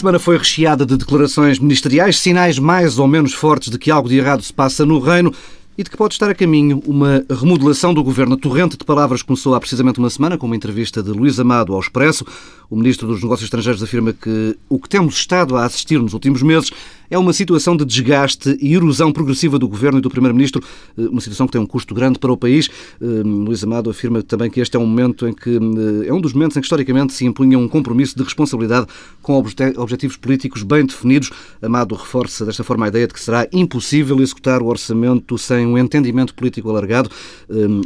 A semana foi recheada de declarações ministeriais, sinais mais ou menos fortes de que algo de errado se passa no reino e de que pode estar a caminho uma remodelação do governo. A torrente de palavras começou há precisamente uma semana com uma entrevista de Luís Amado ao Expresso. O ministro dos Negócios Estrangeiros afirma que o que temos estado a assistir nos últimos meses é uma situação de desgaste e erosão progressiva do governo e do primeiro-ministro, eh, uma situação que tem um custo grande para o país. Eh, Luís Amado afirma também que este é um momento em que eh, é um dos momentos em que historicamente se impunha um compromisso de responsabilidade com objetivos políticos bem definidos. Amado reforça desta forma a ideia de que será impossível executar o orçamento sem um entendimento político alargado.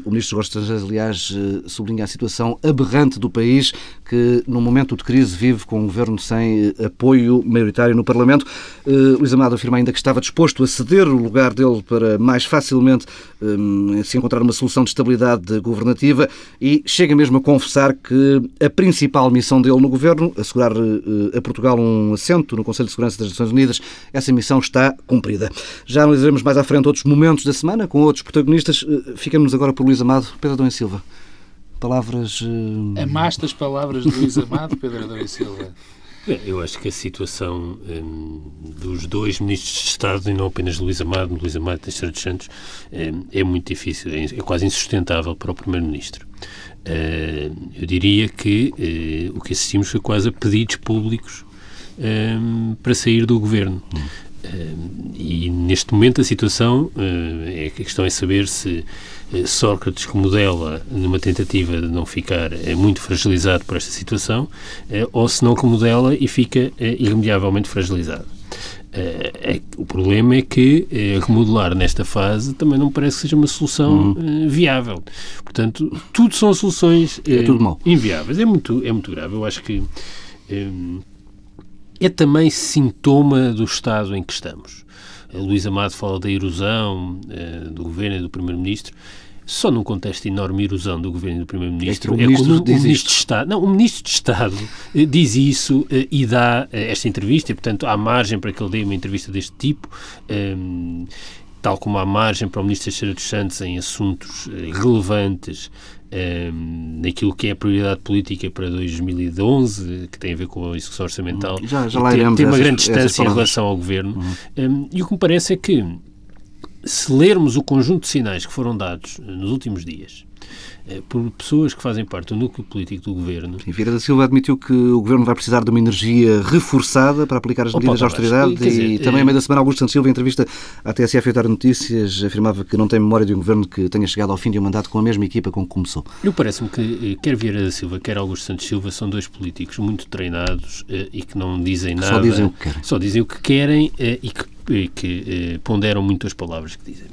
O ministro dos Estrangeiros, aliás, sublinha a situação aberrante do país que, num momento de crise, vive com um governo sem apoio maioritário no Parlamento. Luís Amado afirma ainda que estava disposto a ceder o lugar dele para mais facilmente um, se encontrar uma solução de estabilidade governativa e chega mesmo a confessar que a principal missão dele no governo, assegurar uh, a Portugal um assento no Conselho de Segurança das Nações Unidas, essa missão está cumprida. Já analisaremos mais à frente outros momentos da semana com outros protagonistas. Uh, ficamos agora por Luís Amado. Pedro e Silva. Palavras. Uh... Amaste as palavras de Luís Amado, Pedro Adão e Silva. Eu acho que a situação um, dos dois ministros de Estado, e não apenas Luís Amado, Luís Amado e Teixeira dos Santos, um, é muito difícil, é, é quase insustentável para o Primeiro-Ministro. Uh, eu diria que uh, o que assistimos foi quase a pedidos públicos um, para sair do governo. Hum. e neste momento a situação, é, a questão é saber se eh, Sócrates remodela numa tentativa de não ficar eh, muito fragilizado por esta situação, eh, ou se não remodela e fica irremediavelmente fragilizado. O problema é que remodelar nesta fase também não parece que seja uma solução uhum. viável. Portanto, tudo são soluções é tudo inviáveis. É muito, é muito grave. Eu acho que é também sintoma do estado em que estamos. Luís Amado fala da erosão do governo e do primeiro-ministro só num contexto de enorme erosão do governo do Primeiro-Ministro. É, é quando o Ministro de Estado. Não, o Ministro de Estado eh, diz isso eh, e dá eh, esta entrevista, e, portanto, há margem para que ele dê uma entrevista deste tipo. Um, tal como há margem para o Ministro Teixeira dos Santos em assuntos relevantes um, naquilo que é a prioridade política para 2011, que tem a ver com a execução orçamental, já, já tem, tem uma grande distância em relação ao Governo. Uhum. Um, e o que me parece é que se lermos o conjunto de sinais que foram dados nos últimos dias eh, por pessoas que fazem parte do núcleo político do governo. Sim, Vieira da Silva admitiu que o governo vai precisar de uma energia reforçada para aplicar as medidas de austeridade dizer, e também, é... meio da semana, Augusto Santos Silva, em entrevista à TSF Etar Notícias, afirmava que não tem memória de um governo que tenha chegado ao fim de um mandato com a mesma equipa com que começou. Eu parece-me que eh, quer Vieira da Silva, quer Augusto Santos Silva são dois políticos muito treinados e que não dizem nada. Só dizem o que querem. Só dizem o que querem e que que eh, ponderam muito as palavras que dizem.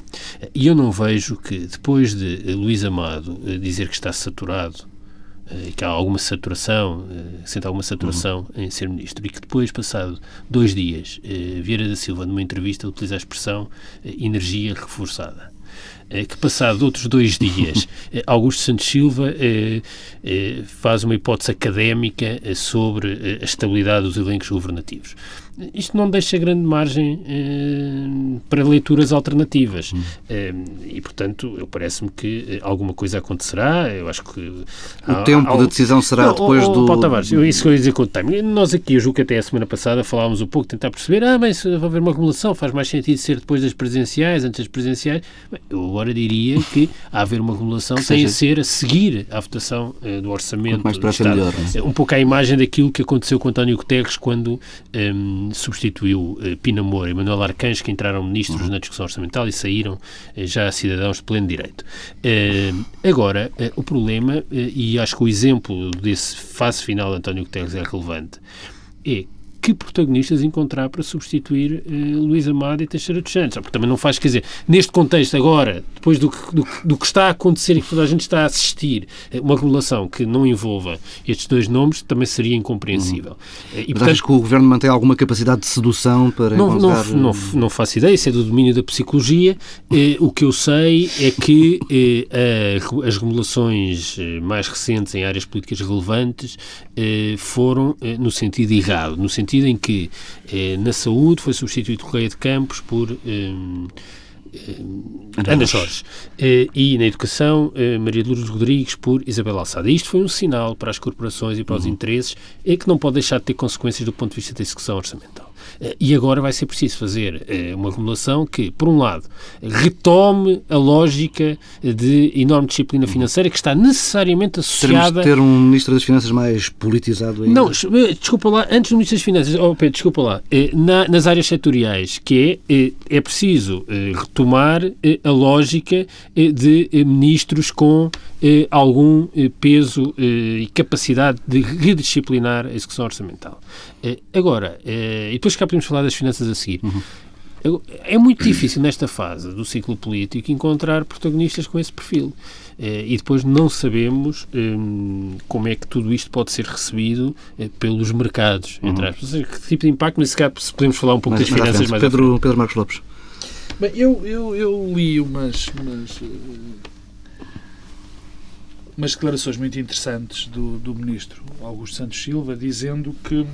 E eu não vejo que, depois de eh, Luís Amado eh, dizer que está saturado, eh, que há alguma saturação, sente alguma saturação uhum. em ser ministro, e que depois, passado dois dias, Vieira da Silva, numa entrevista, utiliza a expressão energia reforçada que passado outros dois dias, Augusto Santos Silva faz uma hipótese académica sobre a estabilidade dos elencos governativos isto não deixa grande margem eh, para leituras alternativas. Hum. Eh, e, portanto, eu parece-me que eh, alguma coisa acontecerá. Eu acho que. O há, tempo há, da decisão será não, depois do. Paulo Tavares, eu, isso que eu ia dizer com o time. Nós aqui, eu julgo que até a semana passada falámos um pouco, tentar perceber, ah, mas vai haver uma acumulação, faz mais sentido ser depois das presenciais, antes das presenciais. Bem, eu agora diria que há haver uma acumulação que tem seja... a ser a seguir à votação uh, do orçamento. mais para melhor, é? Um pouco à imagem daquilo que aconteceu com António Guterres quando. Um, substituiu eh, Pina Moura e Manuel Arcanjo, que entraram ministros uhum. na discussão orçamental e saíram eh, já cidadãos de pleno direito. Agora, o problema, e acho que o exemplo desse fase final de António Guterres é relevante, é que protagonistas encontrar para substituir uh, Luís Amado e Teixeira dos Santos. Porque também não faz, quer dizer, neste contexto agora, depois do que, do, do que está a acontecer e que toda a gente está a assistir, eh, uma acumulação que não envolva estes dois nomes também seria incompreensível. Uhum. E, portanto, acho que o Governo mantém alguma capacidade de sedução para não, encontrar... Não, não, não faço ideia, isso é do domínio da psicologia. Eh, o que eu sei é que eh, as remodelações mais recentes em áreas políticas relevantes eh, foram eh, no sentido errado, no sentido em que eh, na saúde foi substituído Correia de Campos por Ana Jorge. E na educação, Maria Lourdes Rodrigues por Isabel Alçada. Isto foi um sinal para as corporações e para os uhum. interesses é que não pode deixar de ter consequências do ponto de vista da execução orçamental. Eh, e agora vai ser preciso fazer eh, uma remodelação que, por um lado, retome a lógica de enorme disciplina financeira que está necessariamente associada... Teremos de ter um Ministro das Finanças mais politizado ainda. Não, eh, desculpa lá, antes do Ministro das Finanças, oh Pedro, desculpa lá, na, nas áreas setoriais, que é, é preciso retomar a lógica de ministros com algum peso e capacidade de redisciplinar a execução orçamental. Agora, e depois cá podemos falar das finanças a seguir. Uhum. É muito difícil nesta fase do ciclo político encontrar protagonistas com esse perfil. Eh, e depois não sabemos um, como é que tudo isto pode ser recebido eh, pelos mercados. Uhum. Entre aspas. Que tipo de impacto, caso, se podemos falar um pouco mais, das finanças mais Pedro, Pedro Marcos Lopes. Bem, eu, eu, eu li umas, umas, eh, umas declarações muito interessantes do, do ministro Augusto Santos Silva dizendo que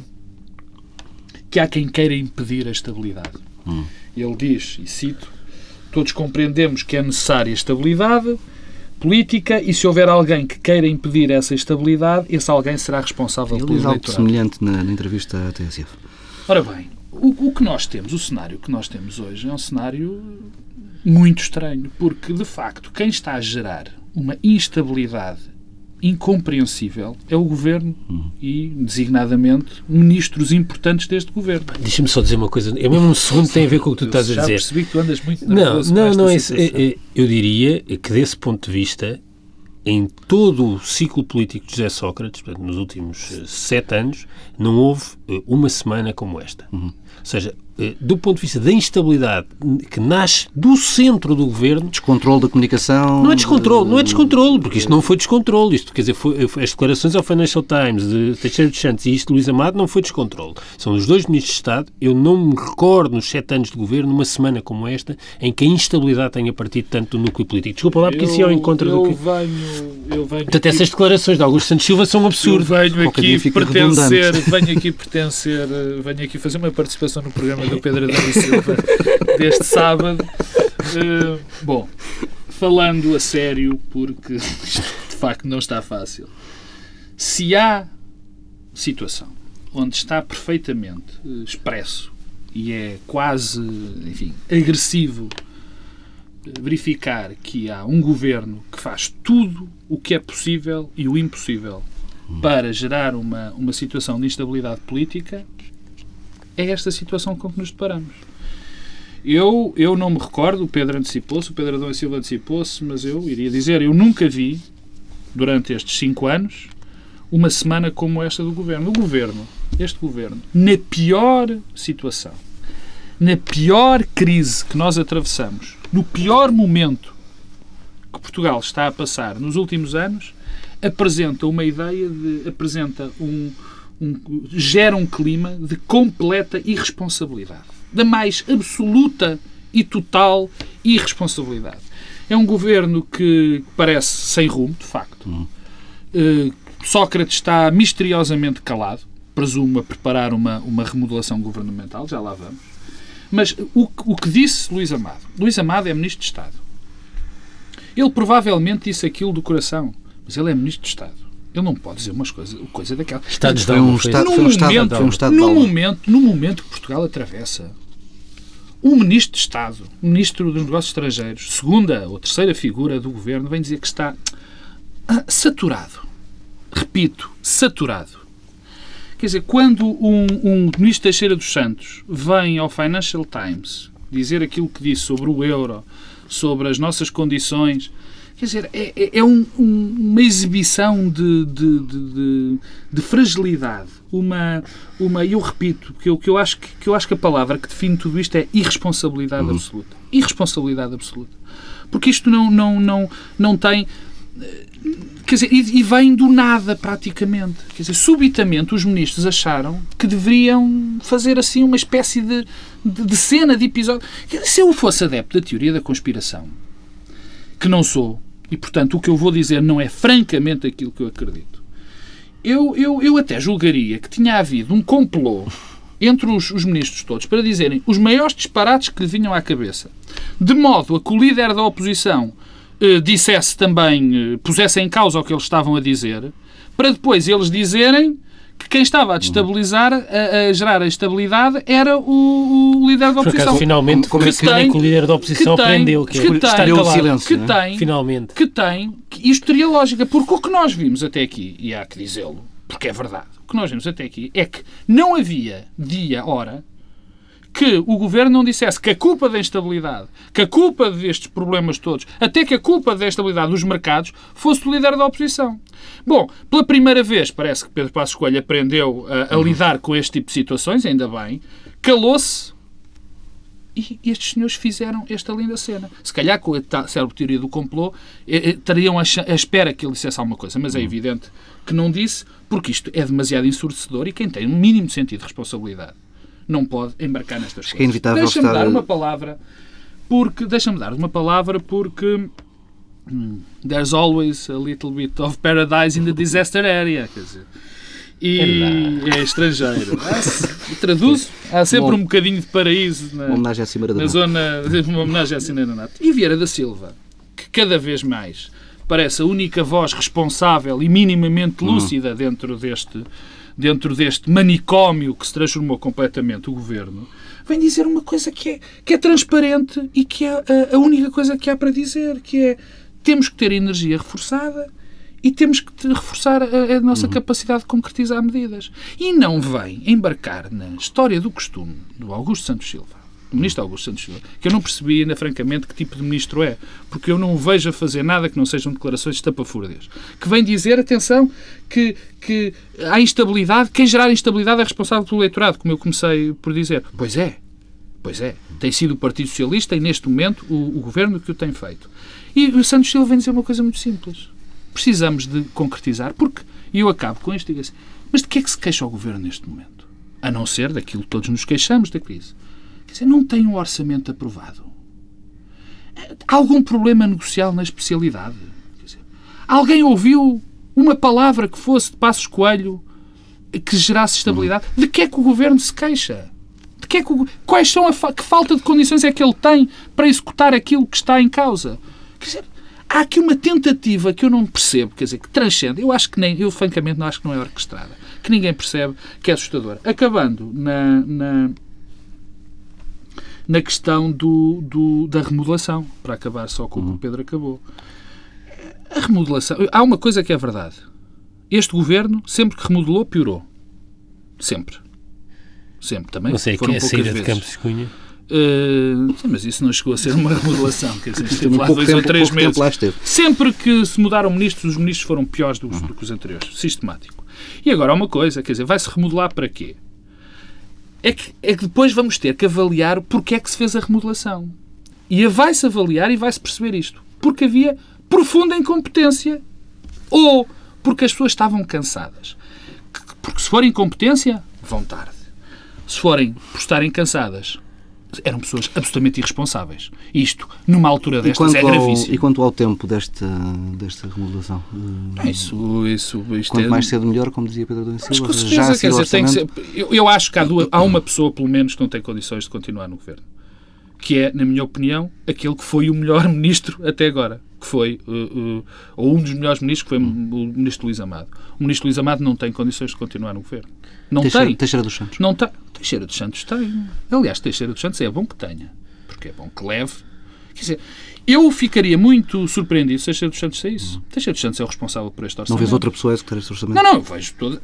que há quem queira impedir a estabilidade. Hum. Ele diz, e cito, todos compreendemos que é necessária estabilidade política e se houver alguém que queira impedir essa estabilidade, esse alguém será responsável Ele pelo diz algo semelhante na, na, entrevista à TSF. Ora bem, o, o que nós temos, o cenário que nós temos hoje é um cenário muito estranho, porque, de facto, quem está a gerar uma instabilidade incompreensível é o governo uhum. e, designadamente, ministros importantes deste governo. Deixa-me só dizer uma coisa. É mesmo um segundo tem a ver com o que tu estás a dizer. Já percebi que tu andas muito Não, não, não é isso. Eu diria que, desse ponto de vista, em todo o ciclo político de José Sócrates, portanto, nos últimos eh, sete anos, não houve eh, uma semana como esta. Uhum. Ou seja, do ponto de vista da instabilidade que nasce do centro do governo. Descontrole da comunicação. Não é descontrole, não é descontrole, porque isto não foi descontrole. Isto, quer dizer, foi, as declarações ao Financial Times de Teixeira dos Santos e isto de Luís Amado não foi descontrole. São os dois ministros de Estado. Eu não me recordo nos sete anos de governo, numa semana como esta, em que a instabilidade tenha partido tanto do núcleo político. Desculpa lá, porque isso é ao encontro do que. Venho, eu venho. Portanto, aqui, essas declarações de Augusto Santos Silva são um absurdo. venho aqui pertencer, venho aqui pertencer, venho aqui fazer uma participação no programa do Pedro Adão Silva deste sábado. Uh, bom, falando a sério, porque isto de facto não está fácil. Se há situação onde está perfeitamente uh, expresso e é quase, enfim, agressivo eh, verificar que há um governo que faz tudo o que é possível e o impossível para gerar uma, uma situação de instabilidade política, é esta situação com que nos deparamos. Eu, eu não me recordo, o Pedro antecipou-se, o Pedro Adão e Silva antecipou-se, mas eu iria dizer, eu nunca vi, durante estes cinco anos, uma semana como esta do Governo. O Governo, este Governo, na pior situação, na pior crise que nós atravessamos, no pior momento que Portugal está a passar nos últimos anos, apresenta uma ideia de. apresenta um, um gera um clima de completa irresponsabilidade da mais absoluta e total irresponsabilidade. É um governo que parece sem rumo, de facto. Hum. Uh, Sócrates está misteriosamente calado, presumo a preparar uma, uma remodelação governamental, já lá vamos. Mas o, o que disse Luís Amado? Luís Amado é Ministro de Estado. Ele provavelmente disse aquilo do coração, mas ele é Ministro de Estado. Ele não pode dizer umas coisas, coisa daquela. Estados foi um, estado, no, momento, um estado no, momento, no momento que Portugal atravessa, o Ministro de Estado, o Ministro dos Negócios Estrangeiros, segunda ou terceira figura do Governo, vem dizer que está ah, saturado. Repito, saturado. Quer dizer, quando um, um Ministro Teixeira dos Santos vem ao Financial Times dizer aquilo que disse sobre o euro, sobre as nossas condições Quer dizer, é, é, é um, um, uma exibição de, de, de, de, fragilidade. Uma, uma, eu repito, que eu, que, eu acho que, que eu acho que a palavra que define tudo isto é irresponsabilidade uhum. absoluta. Irresponsabilidade absoluta. Porque isto não, não, não, não tem. Quer dizer, e, e vem do nada praticamente. Quer dizer, subitamente os ministros acharam que deveriam fazer assim uma espécie de, de, de cena, de episódio. Dizer, se eu fosse adepto da teoria da conspiração, que não sou, e, portanto, o que eu vou dizer não é francamente aquilo que eu acredito. Eu, eu, eu até julgaria que tinha havido um complô entre os, os, ministros todos para dizerem os maiores disparates que lhe vinham à cabeça, de modo a que o líder da oposição eh, dissesse também, eh, pusesse em causa o que eles estavam a dizer, para depois eles dizerem que quem estava a destabilizar, a, a gerar a estabilidade, era o, o líder da oposição. Acaso, finalmente, como, que, é que, tem, que o líder da oposição que aprendeu que, que, é, tem, estar calado, silêncio, que é? tem, finalmente. Que tem, que isto teria lógica, porque o que nós vimos até aqui, e há que dizê-lo, porque é verdade, o que nós vimos até aqui é que não havia dia, hora, que o governo não dissesse que a culpa da instabilidade, que a culpa destes problemas todos, até que a culpa da instabilidade dos mercados, fosse o líder da oposição. Bom, pela primeira vez, parece que Pedro Passos Coelho aprendeu a, a lidar com este tipo de situações, ainda bem, calou-se e estes senhores fizeram esta linda cena. Se calhar, com a célebre teoria do complô, estariam a, espera que ele dissesse alguma coisa, mas é evidente que não disse, porque isto é demasiado ensurdecedor e quem tem um mínimo sentido de responsabilidade não pode embarcar nestas Acho coisas. É deixa-me dar uma palavra, porque deixa-me dar uma palavra porque hum, there's always a little bit of paradise in the disaster area, quer dizer. E é, é estrangeiro. Ah, traduz, há sempre um bocadinho de paraíso na, uma homenagem à Cimeira na zona, uma homenagem à Cimeira Nato. E Vieira da Silva, que cada vez mais parece a única voz responsável e minimamente hum. lúcida dentro deste dentro deste manicômio que se transformou completamente o governo, vem dizer uma coisa que é, que é transparente e que é a, a única coisa que há para dizer, que é temos que ter energia reforçada e temos que reforçar a, a nossa uhum. capacidade de concretizar medidas. E não vem embarcar na história do costume do Augusto Santos Silva o ministro Augusto Santos Silva, que eu não percebi ainda, francamente, que tipo de ministro é, porque eu não vejo a fazer nada que não sejam declarações de estapafúrdias. Que vem dizer, atenção, que, que há instabilidade, quem gerar instabilidade é responsável pelo eleitorado, como eu comecei por dizer. Pois é, pois é. Tem sido o Partido Socialista e, neste momento, o, o governo que o tem feito. E o Santos Silva vem dizer uma coisa muito simples. Precisamos de concretizar, porque, e eu acabo com isto, digo assim, mas de que é que se queixa o governo neste momento? A não ser daquilo que todos nos queixamos da crise Quer dizer, não tem um orçamento aprovado. Há algum problema negocial na especialidade? Dizer, alguém ouviu uma palavra que fosse de Passos Coelho que gerasse estabilidade? De que é que o governo se queixa? De que é que o, quais são a fa que falta de condições é que ele tem para executar aquilo que está em causa? Quer dizer, há aqui uma tentativa que eu não percebo, quer dizer, que transcende. Eu acho que nem, eu francamente não acho que não é orquestrada, que ninguém percebe, que é assustadora. Acabando na, na na questão do, do, da remodelação, para acabar só com o que o uhum. Pedro acabou. A remodelação. Há uma coisa que é verdade. Este governo, sempre que remodelou, piorou. Sempre. Sempre também. Não sei, Foram que é a saída de Campos Cunha? Uh, sim, mas isso não chegou a ser uma remodelação. Quer dizer, esteve lá dois tempo, ou três meses. Sempre que se mudaram ministros, os ministros foram piores do, uhum. do que os anteriores. Sistemático. E agora há uma coisa, quer dizer, vai-se remodelar para quê? É que, é que depois vamos ter que avaliar porque é que se fez a remodelação. E vai-se avaliar e vai-se perceber isto. Porque havia profunda incompetência. Ou porque as pessoas estavam cansadas. Porque se for incompetência, vão tarde. Se forem por estarem cansadas, eram pessoas absolutamente irresponsáveis. Isto, numa altura destas, é gravíssimo. Ao, e quanto ao tempo desta, desta remodelação? Isso, isso, quanto é... mais cedo melhor, como dizia Pedro Domingos Silva. Mas com certeza, quer dizer, tem que ser, eu, eu acho que há, duas, há uma pessoa, pelo menos, que não tem condições de continuar no governo. Que é, na minha opinião, aquele que foi o melhor ministro até agora. Que foi, uh, uh, ou um dos melhores ministros, que foi hum. o ministro Luís Amado. O ministro Luís Amado não tem condições de continuar no governo. Não Teixeira, tem. Teixeira dos Santos. Não tem. Teixeira dos Santos tem. Aliás, Teixeira dos Santos é bom que tenha. Porque é bom que leve. Quer dizer, eu ficaria muito surpreendido se Teixeira dos Santos saísse. Uhum. Teixeira dos Santos é o responsável por este orçamento. Não vês outra pessoa a executar este orçamento? Não, não, eu vejo toda.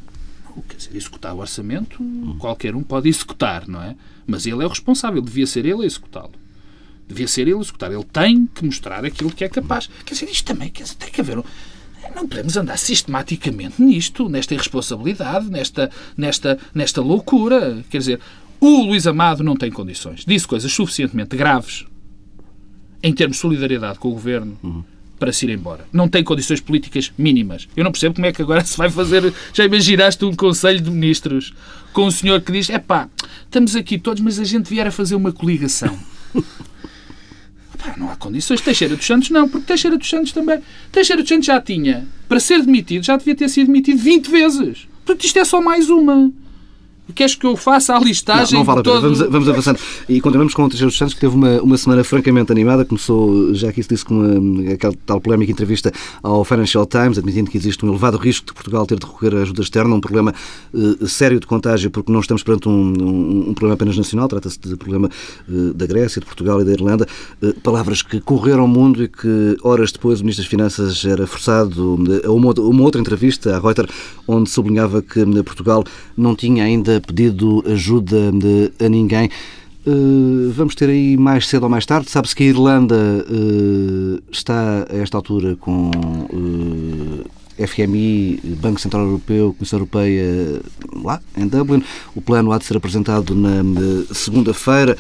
Quer dizer, executar o orçamento, uhum. qualquer um pode executar, não é? Mas ele é o responsável, devia ser ele a executá-lo. Devia ser ele executar. Ele tem que mostrar aquilo que é capaz. Quer dizer, isto também quer dizer, tem que haver. Um não podemos andar sistematicamente nisto, nesta irresponsabilidade, nesta, nesta, nesta loucura. Quer dizer, o Luís Amado não tem condições. Disse coisas suficientemente graves em termos de solidariedade com o governo. Uhum para se ir embora. Não tem condições políticas mínimas. Eu não percebo como é que agora se vai fazer. Já imaginaste um Conselho de Ministros com um senhor que diz: é pá, estamos aqui todos, mas a gente vier a fazer uma coligação. Não há condições. Teixeira dos Santos não, porque Teixeira dos Santos também. Teixeira dos Santos já tinha, para ser demitido, já devia ter sido demitido 20 vezes. Portanto, isto é só mais uma. Queres que eu faça a listagem? Não, não vale a pena. Todo... Vamos, vamos avançando. E continuamos com o Teixeira dos Santos, que teve uma, uma semana francamente animada. Começou, já que isso disse, com uma, aquela tal polémica entrevista ao Financial Times, admitindo que existe um elevado risco de Portugal ter de recorrer à ajuda externa, um problema uh, sério de contágio, porque não estamos perante um, um, um problema apenas nacional, trata-se de problema uh, da Grécia, de Portugal e da Irlanda. Uh, palavras que correram o mundo e que horas depois o Ministro das Finanças era forçado a uma, uma outra entrevista à Reuters, onde sublinhava que Portugal não tinha ainda pedido ajuda a ninguém. Uh, vamos ter aí mais cedo ou mais tarde. Sabe-se que a Irlanda uh, está a esta altura com uh, FMI, Banco Central Europeu, Comissão Europeia lá em Dublin. O plano há de ser apresentado na, segunda-feira.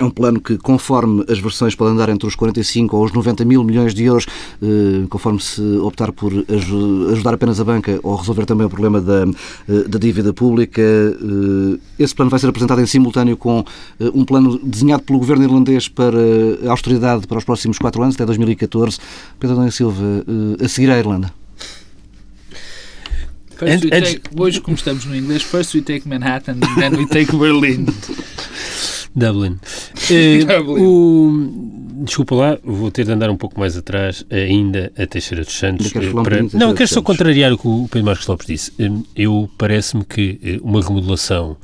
É um plano que, conforme as versões, pode andar entre os 45 ou os 90 mil milhões de euros, eh, conforme se optar por ajudar apenas a banca ou resolver também o problema da, eh, da dívida pública. Eh, esse plano vai ser apresentado em simultâneo com um plano desenhado pelo governo irlandês para a austeridade para os próximos quatro anos, até 2014. Pedro Dona Silva, a seguir à Irlanda. First take, hoje, como estamos no inglês, first we take Manhattan, then we take Berlin. Dublin. Uh, Dublin. O, desculpa lá, vou ter de andar um pouco mais atrás ainda a Teixeira dos Santos. Para, não, quero só contrariar o que o Pedro Marcos Lopes disse. Eu parece-me que uma remodelação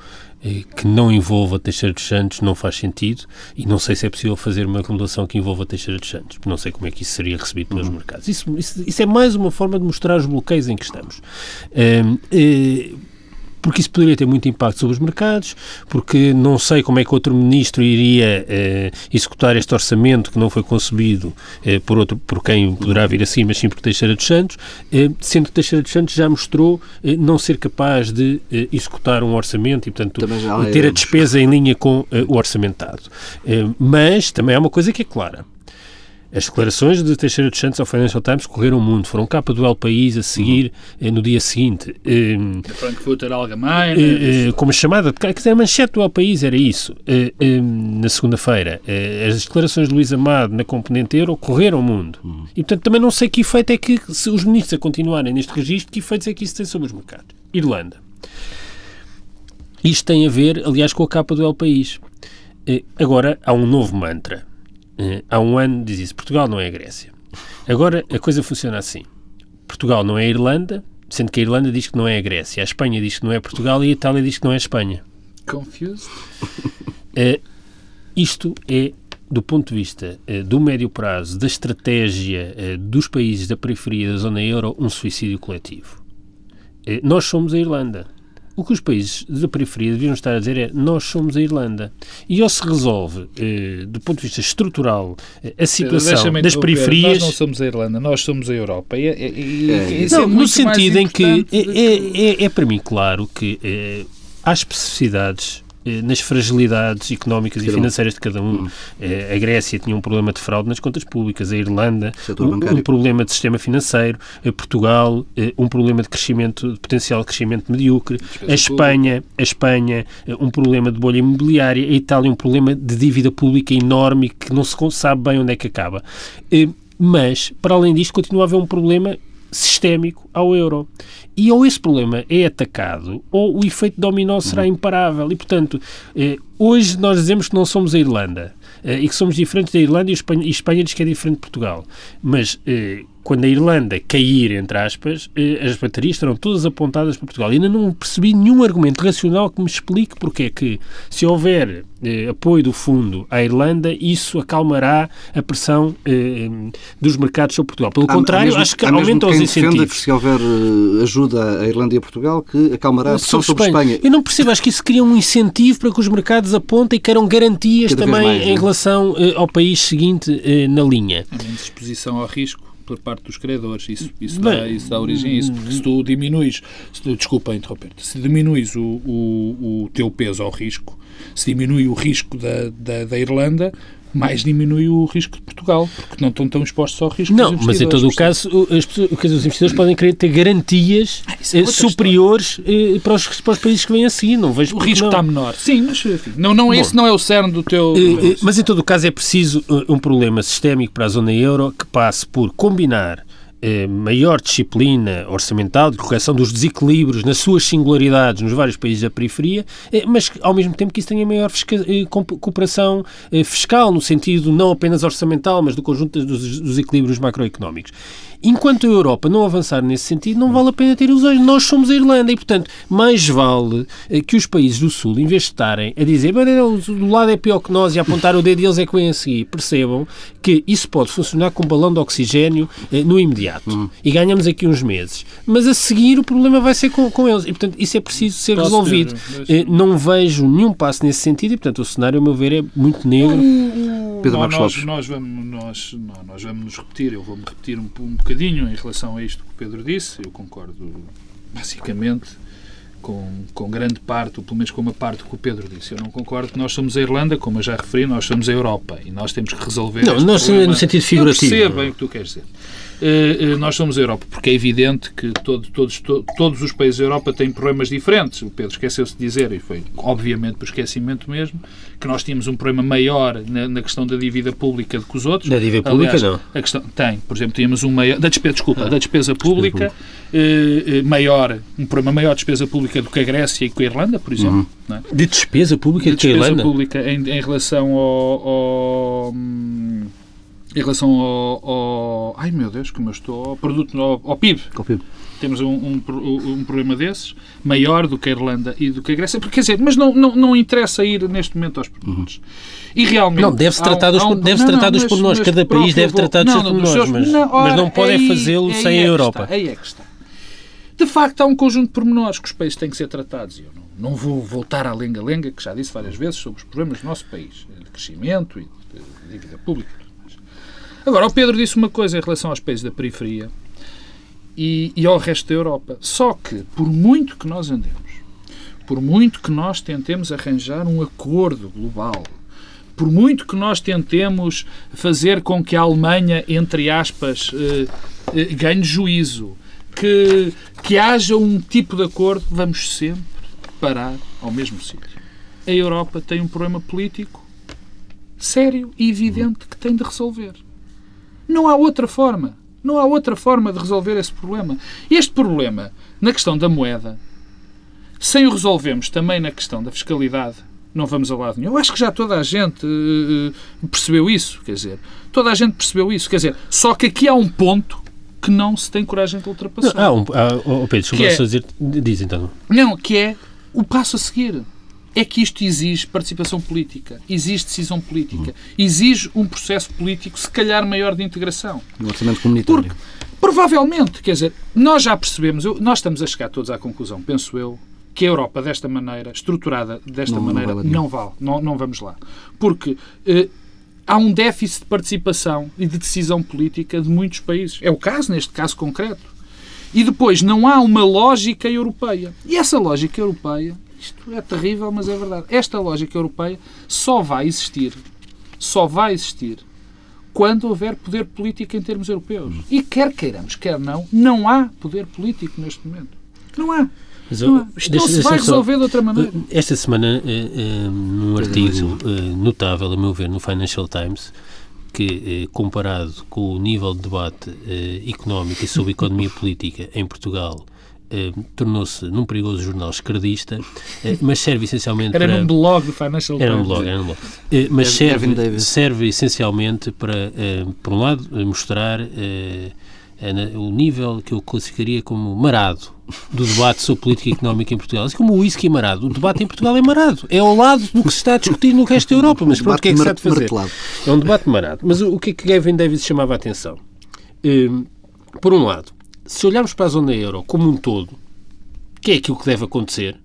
que não envolva Teixeira dos Santos não faz sentido e não sei se é possível fazer uma remodelação que envolva Teixeira dos Santos. Não sei como é que isso seria recebido pelos uhum. mercados. Isso, isso, isso, é mais uma forma de mostrar os bloqueios em que estamos. Um, porque isso poderia ter muito impacto sobre os mercados, porque não sei como é que outro ministro iria eh, executar este orçamento que não foi concebido eh, por, outro, por quem poderá vir assim, mas sim por Teixeira dos Santos, eh, sendo que Teixeira dos Santos já mostrou eh, não ser capaz de eh, executar um orçamento e, portanto, ter a despesa em linha com eh, o orçamentado. mas também há uma coisa que é clara. As declarações de Teixeira dos Santos ao Financial Times correram o mundo, foram capa do El País a seguir uhum. no dia seguinte. Um, Frankfurter Allgemeine. Uh, uh, como chamada, quer dizer, a manchete do El País era isso. Uh, na segunda-feira, as declarações de Luís Amado na componente euro correram o mundo. Uhum. E, portanto, também não sei que efeito é que, se os ministros a continuarem neste registro, que efeitos é que isso tem sobre os mercados. Irlanda. Isto tem a ver, aliás, com a capa do El País. Agora, há um novo mantra eh, há um ano dizia-se Portugal não é a Grécia. Agora a coisa funciona assim. Portugal não é a Irlanda, sendo que a Irlanda diz que não é a Grécia, a Espanha diz que não é Portugal e a Itália diz que não é a Espanha. Confused? Uh, isto é, do ponto de vista uh, do médio prazo, da estratégia dos países da periferia da zona euro, um suicídio coletivo. nós somos a Irlanda. O que os países da periferia deviam estar a dizer é nós somos a Irlanda. E ou se resolve, eh, do ponto de vista estrutural, eh, a situação das periferias... Nós não somos a Irlanda, nós somos a Europa. E, e, é, não, no sentido em que é, é, é, é, para mim claro que eh, há especificidades nas fragilidades económicas e financeiras de cada um. Hum. Eh, a Grécia tinha um problema de fraude nas contas públicas, a Irlanda um, um, problema de sistema financeiro, a Portugal eh, um problema de crescimento, de potencial de crescimento medíocre, a Espanha, a Espanha um problema de bolha imobiliária, a Itália um problema de dívida pública enorme que não se sabe bem onde é que acaba. Mas, para além disto, continua a haver um problema sistémico ao euro. E ou esse problema é atacado, ou o efeito dominó será uhum. imparável. E, portanto, eh, hoje nós dizemos que não somos a Irlanda eh, e que somos diferentes da Irlanda e Espanha, e Espanha diz que é diferente de Portugal. Mas eh, quando a Irlanda cair, entre aspas, eh, as baterias estarão todas apontadas para Portugal. E ainda não percebi nenhum argumento racional que me explique porque é que, se houver eh, apoio do fundo à Irlanda, isso acalmará a pressão eh, dos mercados sobre Portugal. Pelo há, contrário, mesmo, acho que aumenta os incentivos. que se houver eh, ajuda à Irlanda e a Portugal, que acalmará a pressão sobre, Espanha. Espanha. Eu não percebo, acho que isso cria um incentivo para que os mercados apontem e queiram garantias Cada também mais, em relação eh, ao país seguinte eh, na linha. A menos exposição ao risco por parte dos credores. Isso, isso, dá, isso dá origem a isso, porque se tu diminuis, se desculpa interromper-te, se diminuis o, o, o teu peso ao risco, se diminui o risco da, da, da Irlanda, mais diminui o risco de Portugal, porque não estão tão expostos ao risco Não, mas em todo o caso, os, os investidores podem querer ter garantias ah, é superiores eh, para, os, para os países que vêm assim. Não vejo o risco não. está menor. Sim, mas enfim, não, não, esse não é o cerne do teu... Eh, eh, mas em todo o caso é preciso um problema sistémico para a zona euro que passe por combinar eh, maior disciplina orçamental, de correção dos desequilíbrios nas suas singularidades nos vários países da periferia, eh, mas ao mesmo tempo que isso tenha maior eh, cooperação fiscal, no sentido não apenas orçamental, mas do conjunto dos, dos equilíbrios macroeconómicos. Enquanto a Europa não avançar nesse sentido, não vale a pena ter ilusões. Nós somos a Irlanda e, portanto, mais vale que os países do Sul, em vez de estarem a dizer do lado é pior que nós e apontar o dedo deles é que vem a seguir, percebam que isso pode funcionar com um balão de oxigênio no imediato uhum. e ganhamos aqui uns meses. Mas a seguir o problema vai ser com, com eles e, portanto, isso é preciso ser Posso resolvido. Eh, não vejo nenhum passo nesse sentido e, portanto, o cenário, a meu ver, é muito negro. Pedro Marcos nós, nós, vamos, nós, nós vamos nos repetir, eu vou-me repetir um, um bocadinho em relação a isto que o Pedro disse, eu concordo basicamente com, com grande parte, ou pelo menos com uma parte que o Pedro disse. Eu não concordo que nós somos a Irlanda, como eu já referi, nós somos a Europa e nós temos que resolver. Não, nós problema. no sentido figurativo. Eu percebo bem o que tu queres dizer. Uh, uh, nós somos a Europa, porque é evidente que todo, todos, to, todos os países da Europa têm problemas diferentes. O Pedro esqueceu-se de dizer, e foi obviamente por esquecimento mesmo, que nós tínhamos um problema maior na, na questão da dívida pública do que os outros. Da dívida pública, Aliás, não. A questão, tem, por exemplo, tínhamos um maior. Da despesa, desculpa, ah, da despesa pública, uh, maior, um problema maior de despesa pública do que a Grécia e com a Irlanda, por exemplo. Uhum. É? De despesa pública de, de despesa Irlanda? pública em, em relação ao, ao em relação ao, ao, Ai meu Deus, como eu estou. Ao produto. Ao, ao PIB. Ao PIB. Temos um, um, um, problema desses, maior do que a Irlanda e do que a Grécia. Porque, quer dizer, mas não, não, não interessa ir neste momento aos pormenores. E realmente. Não, deve-se tratar, dos, um, deve tratar não, dos pormenores. Cada país deve tratar dos seus pormenores, mas, não, mas não podem fazê-lo sem a é Europa. Está, aí é que está. De facto, há um conjunto de pormenores que os países têm que ser tratados. Eu não, não vou voltar à lenga-lenga, que já disse várias vezes, sobre os problemas do nosso país, de crescimento e de dívida pública Agora, o Pedro disse uma coisa em relação aos países da periferia e, e ao resto da Europa. Só que, por muito que nós andemos, por muito que nós tentemos arranjar um acordo global, por muito que nós tentemos fazer com que a Alemanha, entre aspas, eh, eh, ganhe juízo, que, que haja um tipo de acordo, vamos sempre parar ao mesmo sítio. A Europa tem um problema político sério e evidente que tem de resolver. Não há outra forma. Não há outra forma de resolver esse problema. Este problema, na questão da moeda, sem o resolvermos também na questão da fiscalidade, não vamos a lado nenhum. Eu acho que já toda a gente uh, percebeu isso, quer dizer, toda a gente percebeu isso, quer dizer, só que aqui há um ponto que não se tem coragem de ultrapassar. Não, há um, há, oh Pedro, que é, dizer, diz então. Não, que é o passo a seguir é que isto exige participação política, exige decisão política, exige um processo político, se calhar maior de integração. Um orçamento comunitário. Porque, provavelmente, quer dizer, nós já percebemos, nós estamos a chegar todos à conclusão, penso eu, que a Europa, desta maneira, estruturada desta não, maneira, não, vale não vale. Não, não vamos lá. Porque eh, há um déficit de participação e de decisão política de muitos países. É o caso, neste caso concreto. E depois, não há uma lógica europeia. E essa lógica europeia isto é terrível, mas é verdade. Esta lógica europeia só vai existir, só vai existir quando houver poder político em termos europeus. E quer queiramos, quer não, não há poder político neste momento. Não há. Mas, não há. Isto não se vai resolver só, de outra maneira. Esta semana, eh, eh, num artigo eh, notável, a meu ver, no Financial Times, que, comparado com o nível de debate económico e sobre economia política em Portugal eh, tornou-se num perigoso jornal esquerdista, eh, mas serve essencialmente era para... Era num blog do Financial Times. Era um blog, era um blog. Eh, mas serve, serve essencialmente para, por um lado, mostrar o nível que eu classificaria como marado do debate sobre política económica em Portugal. Assim como o whisky marado. O debate em Portugal é marado. É ao lado do que se está a discutir no resto da Europa. Mas pronto, o que é que se de fazer? É um debate marado. Mas o que é que Gavin Davis chamava a atenção? Por um lado, se olharmos para a zona euro como um todo, que é aquilo que deve acontecer,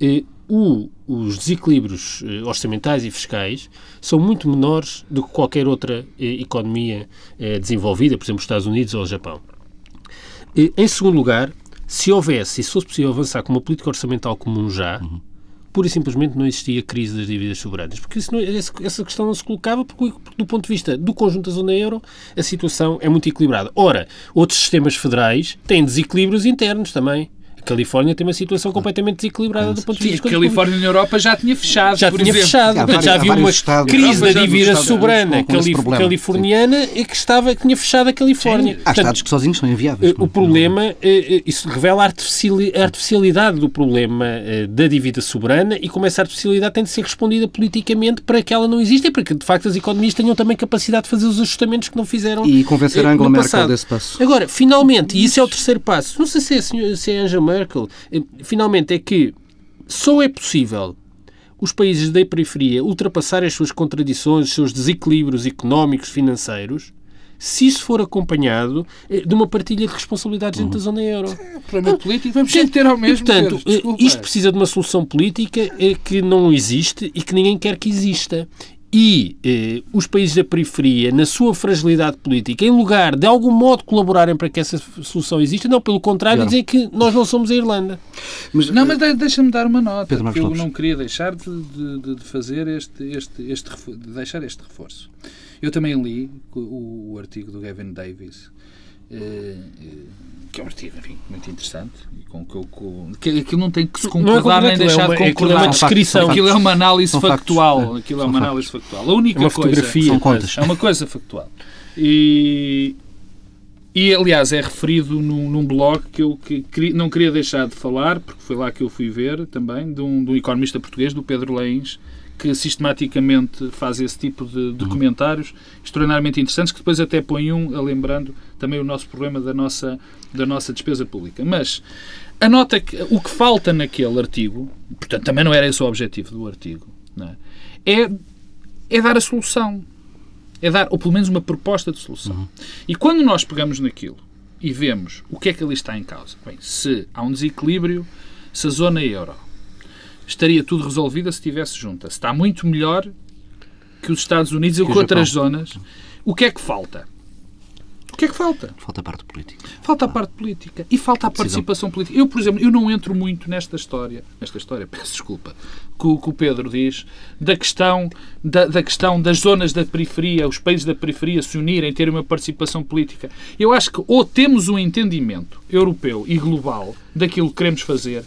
eh, o, os desequilíbrios eh, orçamentais e fiscais são muito menores do que qualquer outra eh, economia eh, desenvolvida, por exemplo, os Estados Unidos ou o Japão. Eh, em segundo lugar, se houvesse, e se fosse possível avançar com uma política orçamental comum já, uhum pura e simplesmente não existia crise das dívidas soberanas. Porque não, essa questão não se colocava, porque, do ponto de vista do conjunto da zona euro, a situação é muito equilibrada. Ora, outros sistemas federais têm desequilíbrios internos também. A Califórnia tem uma situação completamente desequilibrada do ponto de vista Sim, a Califórnia na Europa já tinha fechado. Já tinha exemplo. fechado. Portanto, já havia uma crise da dívida soberana californiana e que, estava, que tinha fechado a Califórnia. Sim. Há Portanto, estados que sozinhos são inviáveis. O problema, isso revela a artificialidade do problema da dívida soberana e como essa artificialidade tem de ser respondida politicamente para que ela não exista e para que, de facto, as economias tenham também capacidade de fazer os ajustamentos que não fizeram. E convencer a Angela Merkel desse passo. Agora, finalmente, e isso é o terceiro passo, não sei se é, se é Angela Merkel, finalmente é que só é possível os países da periferia ultrapassarem as suas contradições, os seus desequilíbrios económicos, financeiros, se isso for acompanhado eh, de uma partilha de responsabilidades dentro da zona euro. É, problema político, vamos sempre ter ao mesmo. Portanto, eh, isto precisa de uma solução política que não existe e que ninguém quer que exista e eh, os países da periferia, na sua fragilidade política, em lugar de algum modo colaborarem para que essa solução exista, não, pelo contrário, dizem que nós não somos a Irlanda. Mas, não, mas deixa-me dar uma nota, Pedro eu não queria deixar de, de, de, fazer este, este, este, de deixar este reforço. Eu também li o, o artigo do Gavin Davis, eh, eh, que é um artigo enfim, muito interessante e com que, com, que aquilo não tem que se concordar nem deixar é uma, de concordar. É uma descrição. Aquilo é uma análise São factual. Factos. Aquilo é uma análise factual. A única é uma coisa fotografia. É uma coisa factual. E, e aliás, é referido num, num blog que eu que, não queria deixar de falar, porque foi lá que eu fui ver também, de um, de um economista português, do Pedro Leins, que sistematicamente faz esse tipo de, uhum. comentários extraordinariamente interessantes, que depois até põe um, lembrando também o nosso problema da nossa, da nossa despesa pública. Mas a nota que o que falta naquele artigo, portanto, também não era esse o objetivo do artigo, é? é? É, dar a solução. É dar, ou pelo menos, uma proposta de solução. Uhum. E quando nós pegamos naquilo e vemos o que é que ali está em causa, bem, se há um desequilíbrio, se a zona euro estaria tudo resolvido se estivesse junta. Se está muito melhor que os Estados Unidos e que outras zonas. O que é que falta? O que é que falta? Falta a parte política. Falta a parte política. E falta a participação política. Eu, por exemplo, eu não entro muito nesta história, nesta história, peço desculpa, que, que o Pedro diz, da questão, da, da, questão das zonas da periferia, os países da periferia se unirem, terem uma participação política. Eu acho que ou temos um entendimento europeu e global daquilo que queremos fazer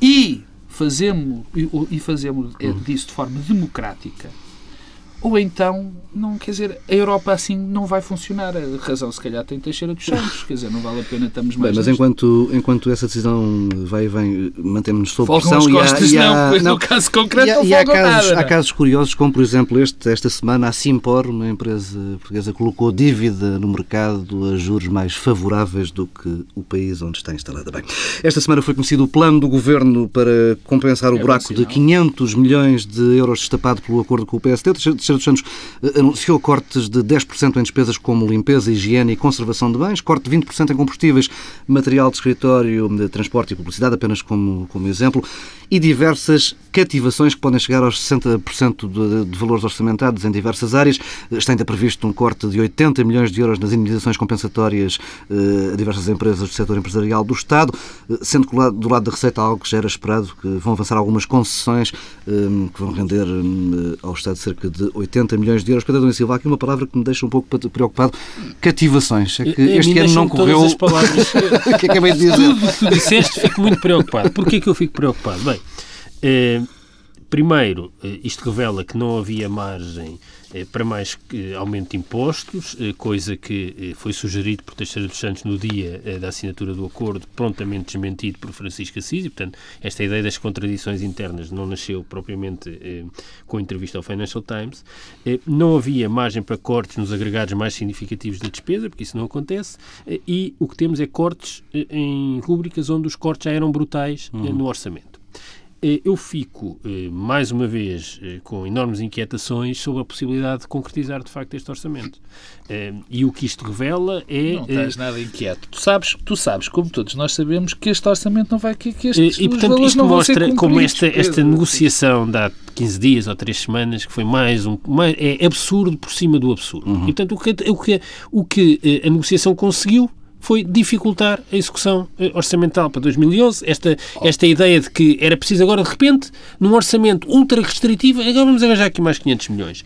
e fazemos e fazemos eh, disso de forma democrática ou então, não, quer dizer, a Europa assim não vai funcionar. A razão, se calhar, tem Teixeira dos Santos. Quer dizer, não vale a pena estamos mais. Bem, mas enquanto, enquanto essa decisão vai e vem, mantemos-nos sob folgam pressão. Costas, e há, e há, não, no caso concreto, e há, não e há casos, nada, há casos curiosos, como por exemplo este, esta semana, a Simpor, uma empresa portuguesa, colocou dívida no mercado a juros mais favoráveis do que o país onde está instalada. Bem, esta semana foi conhecido o plano do governo para compensar o é buraco de 500 milhões de euros destapado pelo acordo com o PSD. Dos Santos anunciou cortes de 10% em despesas como limpeza, higiene e conservação de bens, corte de 20% em combustíveis, material de escritório, de transporte e publicidade, apenas como, como exemplo, e diversas cativações que podem chegar aos 60% de, de valores orçamentados em diversas áreas. Está ainda previsto um corte de 80 milhões de euros nas indenizações compensatórias eh, a diversas empresas do setor empresarial do Estado, eh, sendo que do lado da Receita algo que já era esperado, que vão avançar algumas concessões eh, que vão render ao Estado cerca de 80 milhões de euros. Pedro Domingos Silva, aqui uma palavra que me deixa um pouco preocupado, cativações. É que este ano não correu... As palavras. que acabei de dizer? Tudo que tu disseste, fico muito preocupado. Porquê que eu fico preocupado? Bem, eh, primeiro, eh, isto revela que não havia margem eh, para mais aumento de impostos, coisa que foi sugerido por Teixeira dos Santos no dia da assinatura do acordo, prontamente desmentido por Francisco Assis, e, portanto, esta ideia das contradições internas não nasceu propriamente com a entrevista ao Financial Times. Não havia margem para cortes nos agregados mais significativos da despesa, porque isso não acontece, e o que temos é cortes em rúbricas onde os cortes já eram brutais uhum. no orçamento. Eh, eu fico, eh, mais uma vez, eh, com enormes inquietações sobre a possibilidade de concretizar, de facto, este orçamento. E o que isto revela é... Não estás nada inquieto. Tu sabes, tu sabes, como todos nós sabemos, que este orçamento não vai... Que, que estes, e, portanto, isto mostra como esta, esta negociação de há 15 dias ou 3 semanas, que foi mais um... Mais, é absurdo por cima do absurdo. Uhum. E, portanto, o que, o que, o que a negociação conseguiu foi dificultar a execução eh, orçamental para 2011. Esta, esta ideia de que era preciso agora, de repente, num orçamento ultra restritivo, agora vamos arranjar aqui mais 500 milhões.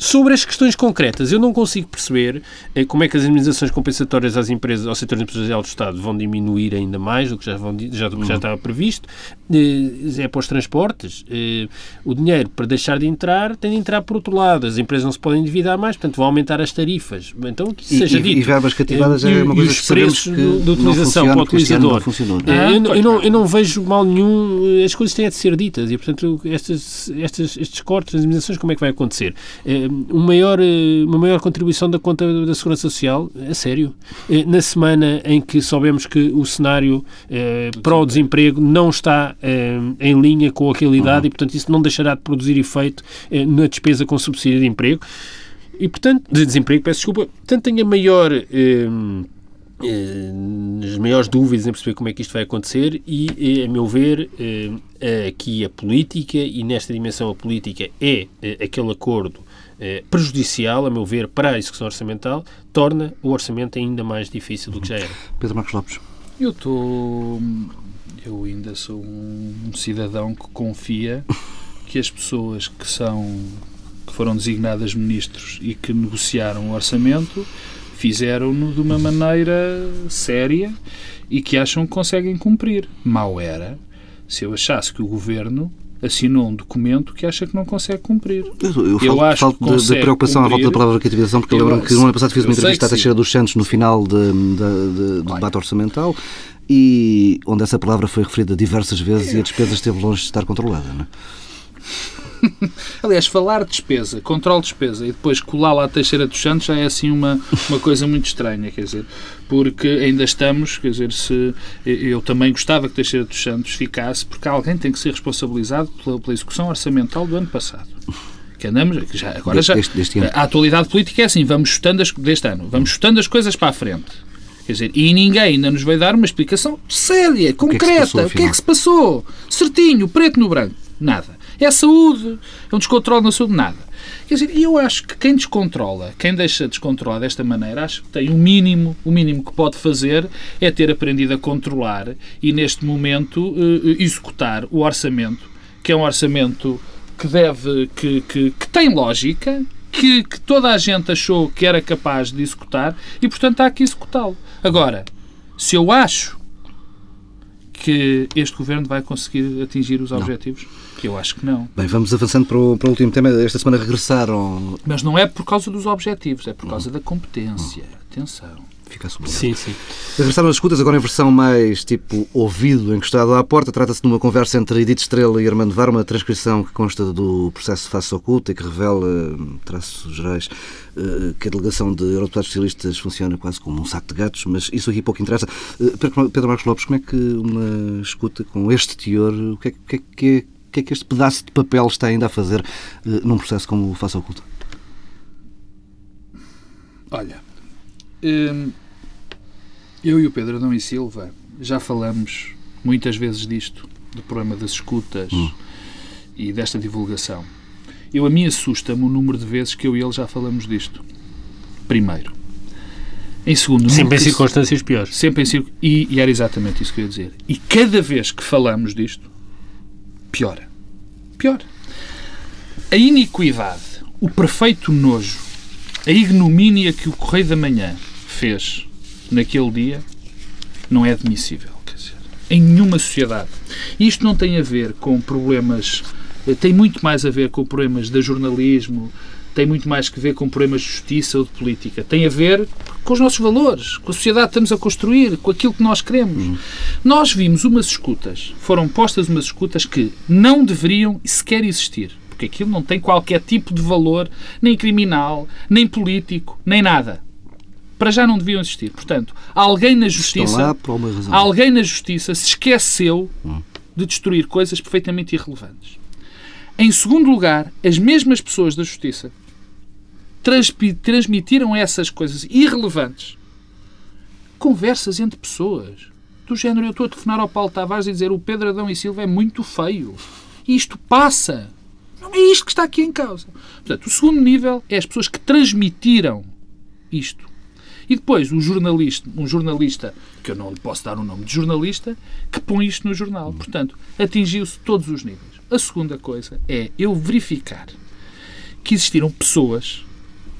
Sobre as questões concretas, eu não consigo perceber eh, como é que as indemnizações compensatórias às empresas, ao setor empresarial do Estado vão diminuir ainda mais do que já, vão, já, do que já uhum. estava previsto. Eh, é para os transportes. Eh, o dinheiro, para deixar de entrar, tem de entrar por outro lado. As empresas não se podem endividar mais, portanto, vão aumentar as tarifas. Então, que seja e, dito. E verbas cativadas é uma coisa os preços que de utilização para o utilizador. Não ah, eu, eu, não, eu não vejo mal nenhum. As coisas têm de ser ditas e, portanto, estas, estas, estes cortes, as indemnizações, como é que vai acontecer? Uma maior, eh, uma maior contribuição da conta da Segurança Social, a sério. Eh, na semana em que soubemos que o cenário eh, para o desemprego não está eh, em linha com a realidade uhum. e, portanto, isso não deixará de produzir efeito eh, na despesa com subsídio de emprego. E, portanto, de desemprego, peço desculpa, portanto, tenho a maior eh, as maiores dúvidas em perceber como é que isto vai acontecer e, a meu ver, aqui a política, e nesta dimensão a política é aquele acordo eh, prejudicial, a meu ver, para a execução orçamental, torna o orçamento ainda mais difícil do que já era. Pedro Marcos Lopes. Eu estou. Eu ainda sou um cidadão que confia que as pessoas que são que foram designadas ministros e que negociaram o orçamento fizeram-no de uma maneira séria e que acham que conseguem cumprir. Mal era se eu achasse que o governo assinou um documento que acha que não consegue cumprir. Eu, eu, eu acho falo que de, preocupação cumprir. à volta da palavra cativação, porque eu lembro que no ano passado fiz uma entrevista à Teixeira dos Santos no final de, de, de, do debate orçamental e onde essa palavra foi referida diversas vezes é. e a despesa esteve longe de estar controlada. Não é? Aliás, falar de despesa, controle de despesa e depois colar lá a Teixeira dos Santos já é assim uma, uma coisa muito estranha, quer dizer, porque ainda estamos, quer dizer, se eu também gostava que Teixeira dos Santos ficasse, porque alguém tem que ser responsabilizado pela, pela execução orçamental do ano passado que andamos, já, agora já, deste, deste a atualidade política é assim, vamos chutando as, deste ano, vamos chutando as coisas para a frente. Quer dizer, e ninguém ainda nos vai dar uma explicação séria, concreta. O que é que se passou? Certinho, preto no branco. Nada. É a saúde. É um descontrole na saúde. Nada. Quer dizer, eu acho que quem descontrola, quem deixa descontrolar desta maneira, acho que tem o um mínimo, o mínimo que pode fazer é ter aprendido a controlar e, neste momento, eh, executar o orçamento, que é um orçamento que deve, que, que, que tem lógica, que, que, toda a gente achou que era capaz de executar e, portanto, há que executá-lo. Agora, se eu acho que este governo vai conseguir atingir os objetivos, Eu acho que não. Bem, vamos avançando para o, para o último tema. Esta semana regressaram. Mas não é por causa dos objetivos, é por causa da competência. Atenção. Fica sublinhado. Sim, sim. Regressaram as escutas, agora em versão mais tipo ouvido encostado à porta. Trata-se de uma conversa entre Edith Estrela e Armando Var, uma transcrição que consta do processo de face oculta e que revela, traços gerais, eh, que a delegação de eurodeputados socialistas funciona quase como um saco de gatos, mas isso aqui pouco interessa. Eh, Pedro Marcos Lopes, como é que uma escuta com este teor, o que é que é, que é o que é que este pedaço de papel está ainda a fazer uh, num processo como o Faça Oculta? Olha, hum, eu e o Pedro Adão e Silva já falamos muitas vezes disto, do problema das escutas hum. e desta divulgação. Eu, a mim assusta-me o número de vezes que eu e ele já falamos disto. Primeiro. Em segundo, sempre em circunstâncias piores. Sempre em e, e era exatamente isso que eu ia dizer. E cada vez que falamos disto, piora. Pior. A iniquidade, o perfeito nojo, a ignomínia que o Correio da Manhã fez naquele dia não é admissível. Quer dizer, em nenhuma sociedade. Isto não tem a ver com problemas. Tem muito mais a ver com problemas de jornalismo, tem muito mais que ver com problemas de justiça ou de política. Tem a ver com os nossos valores, com a sociedade que estamos a construir, com aquilo que nós queremos. Uhum. Nós vimos umas escutas, foram postas umas escutas que não deveriam sequer existir, porque aquilo não tem qualquer tipo de valor, nem criminal, nem político, nem nada. Para já não deviam existir. Portanto, alguém na justiça, alguém na justiça se esqueceu uhum. de destruir coisas perfeitamente irrelevantes. Em segundo lugar, as mesmas pessoas da justiça transmitiram essas coisas irrelevantes. Conversas entre pessoas. Do género, eu estou a telefonar ao Paulo Tavares e dizer o Pedro Adão e Silva é muito feio. Isto passa. Não é isto que está aqui em causa. Portanto, o segundo nível é as pessoas que transmitiram isto. E depois o jornalista, um jornalista, que eu não lhe posso dar o nome de jornalista, que põe isto no jornal. Portanto, atingiu-se todos os níveis. A segunda coisa é eu verificar que existiram pessoas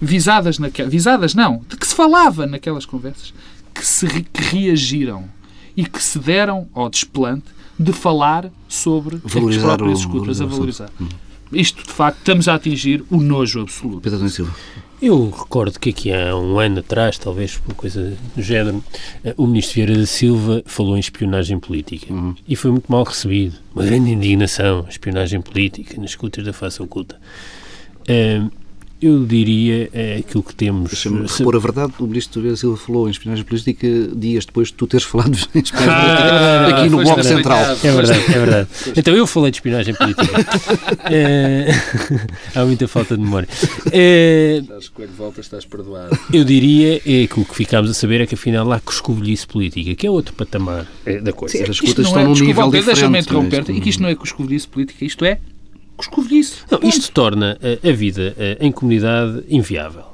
visadas naquela, visadas não, de que se falava naquelas conversas, que, se, que reagiram e que se deram ao desplante de falar sobre valorizar as próprias escutas a valorizar. Hum. Isto, de facto, estamos a atingir o nojo absoluto. Pedro Silva. Eu recordo que aqui há um ano atrás, talvez por coisa do género, eh, o ministro Vieira da Silva falou em espionagem política uhum. e foi muito mal recebido. Uma grande indignação, espionagem política nas escutas da face oculta. Uh, eu diria é, aquilo que temos. Deixa-me repor a verdade, o Ministro Vieira Silva falou em espionagem política dias depois de tu teres falado em espionagem ah, política aqui no Bloco Central. É verdade, é verdade. Então eu falei de espionagem política. é, há muita falta de memória. É, Coelho volta, estás perdoado. Eu diria é, que o que ficámos a saber é que afinal há coscovilhice política, que é outro patamar é, da coisa. Sim, as escutas estão é, num nível diferente. Deixa-me interromper e que isto não é coscovilhice política, isto é não, isto torna a, vida em comunidade inviável.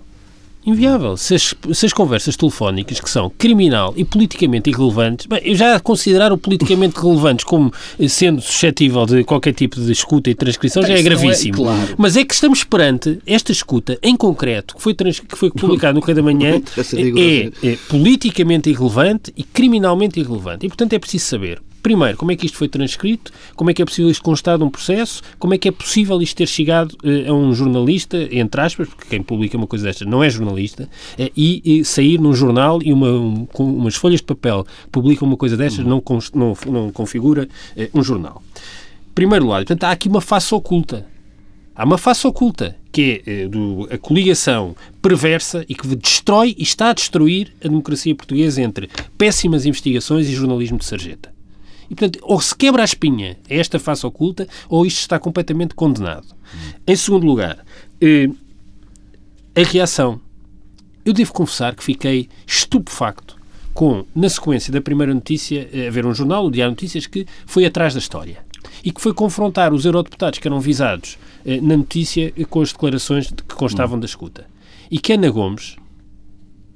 Inviável. Se as, se as, conversas telefónicas, que são criminal e politicamente irrelevantes, bem, eu já considerar o politicamente relevantes como sendo suscetível de qualquer tipo de escuta e transcrição já é gravíssimo. É, claro. Mas é que estamos perante esta escuta em concreto, que foi, trans, que foi publicado no Correio da Manhã, é, é politicamente irrelevante e criminalmente irrelevante. E, portanto, é preciso saber Primeiro, como é que isto foi transcrito? Como é que é possível isto constar de um processo? Como é que é possível isto ter chegado uh, a um jornalista, entre aspas, porque quem publica uma coisa destas não é jornalista, uh, e, e, sair num jornal e uma, um, com umas folhas de papel que publicam uma coisa destas não, não, não configura uh, um jornal. Primeiro lado, portanto, há aqui uma face oculta. Há uma face oculta, que é do, a coligação perversa e que destrói e está a destruir a democracia portuguesa entre péssimas investigações e jornalismo de sarjeta. E, portanto, ou se quebra a espinha a esta face oculta, ou isto está completamente condenado. Hum. Em segundo lugar, eh, a reação. Eu devo confessar que fiquei estupefacto com, na sequência da primeira notícia, eh, a ver um jornal, o Diário Notícias, que foi atrás da história e que foi confrontar os eurodeputados que eram visados eh, na notícia com as declarações que constavam hum. da escuta. E que Ana Gomes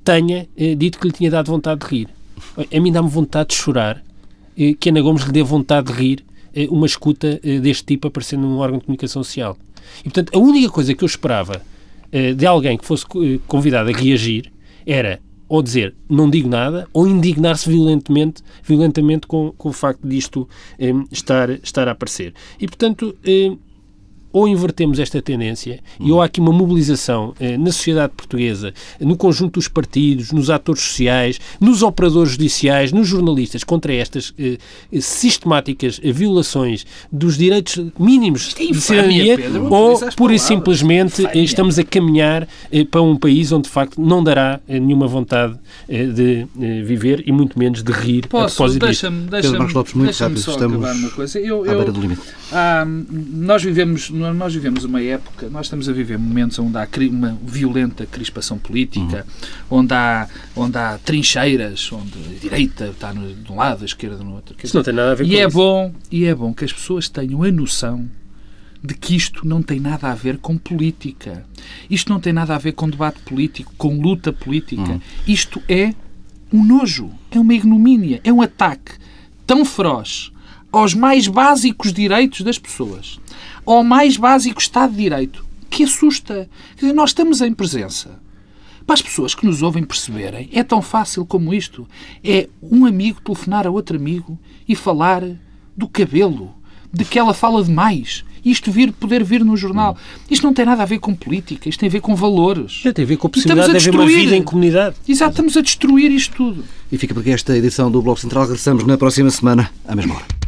tenha eh, dito que lhe tinha dado vontade de rir. A mim dá-me vontade de chorar eh, que Ana Gomes lhe dê vontade de rir eh, uma escuta eh, deste tipo aparecendo num órgão de comunicação social. E, portanto, a única coisa que eu esperava de alguém que fosse convidado a reagir era ou dizer não digo nada, ou indignar-se violentamente, violentamente com, com o facto disto estar, estar a aparecer. E, portanto, ou invertemos esta tendência e ou há aqui uma mobilização eh, na sociedade portuguesa, no conjunto dos partidos, nos atores sociais, nos operadores judiciais, nos jornalistas, contra estas eh, sistemáticas violações dos direitos mínimos é de cidadania, ou pura e simplesmente infâmia. estamos a caminhar eh, para um país onde de facto não dará eh, nenhuma vontade eh, de eh, viver e muito menos de rir Posso, deixa-me deixa deixa só Estamos acabar uma coisa. Eu, eu, ah, nós vivemos nós vivemos uma época, nós estamos a viver momentos onde há uma violenta crispação política, uhum. onde, há, onde há trincheiras, onde a direita está no, de um lado, a esquerda no outro. Isso não tem nada a ver e com é isso. Bom, e é bom que as pessoas tenham a noção de que isto não tem nada a ver com política. Isto não tem nada a ver com debate político, com luta política. Uhum. Isto é um nojo, é uma ignomínia, é um ataque tão feroz aos mais básicos direitos das pessoas ao mais básico Estado de Direito, que assusta. Quer dizer, nós estamos em presença. Para as pessoas que nos ouvem perceberem, é tão fácil como isto. É um amigo telefonar a outro amigo e falar do cabelo, de que ela fala demais. Isto vir, poder vir no jornal. Isto não tem nada a ver com política, isto tem a ver com valores. tem a ver com a possibilidade a de haver uma vida em comunidade. Exato, estamos a destruir isto tudo. E fica por aqui esta edição do Bloco Central. Regressamos na próxima semana, à mesma hora.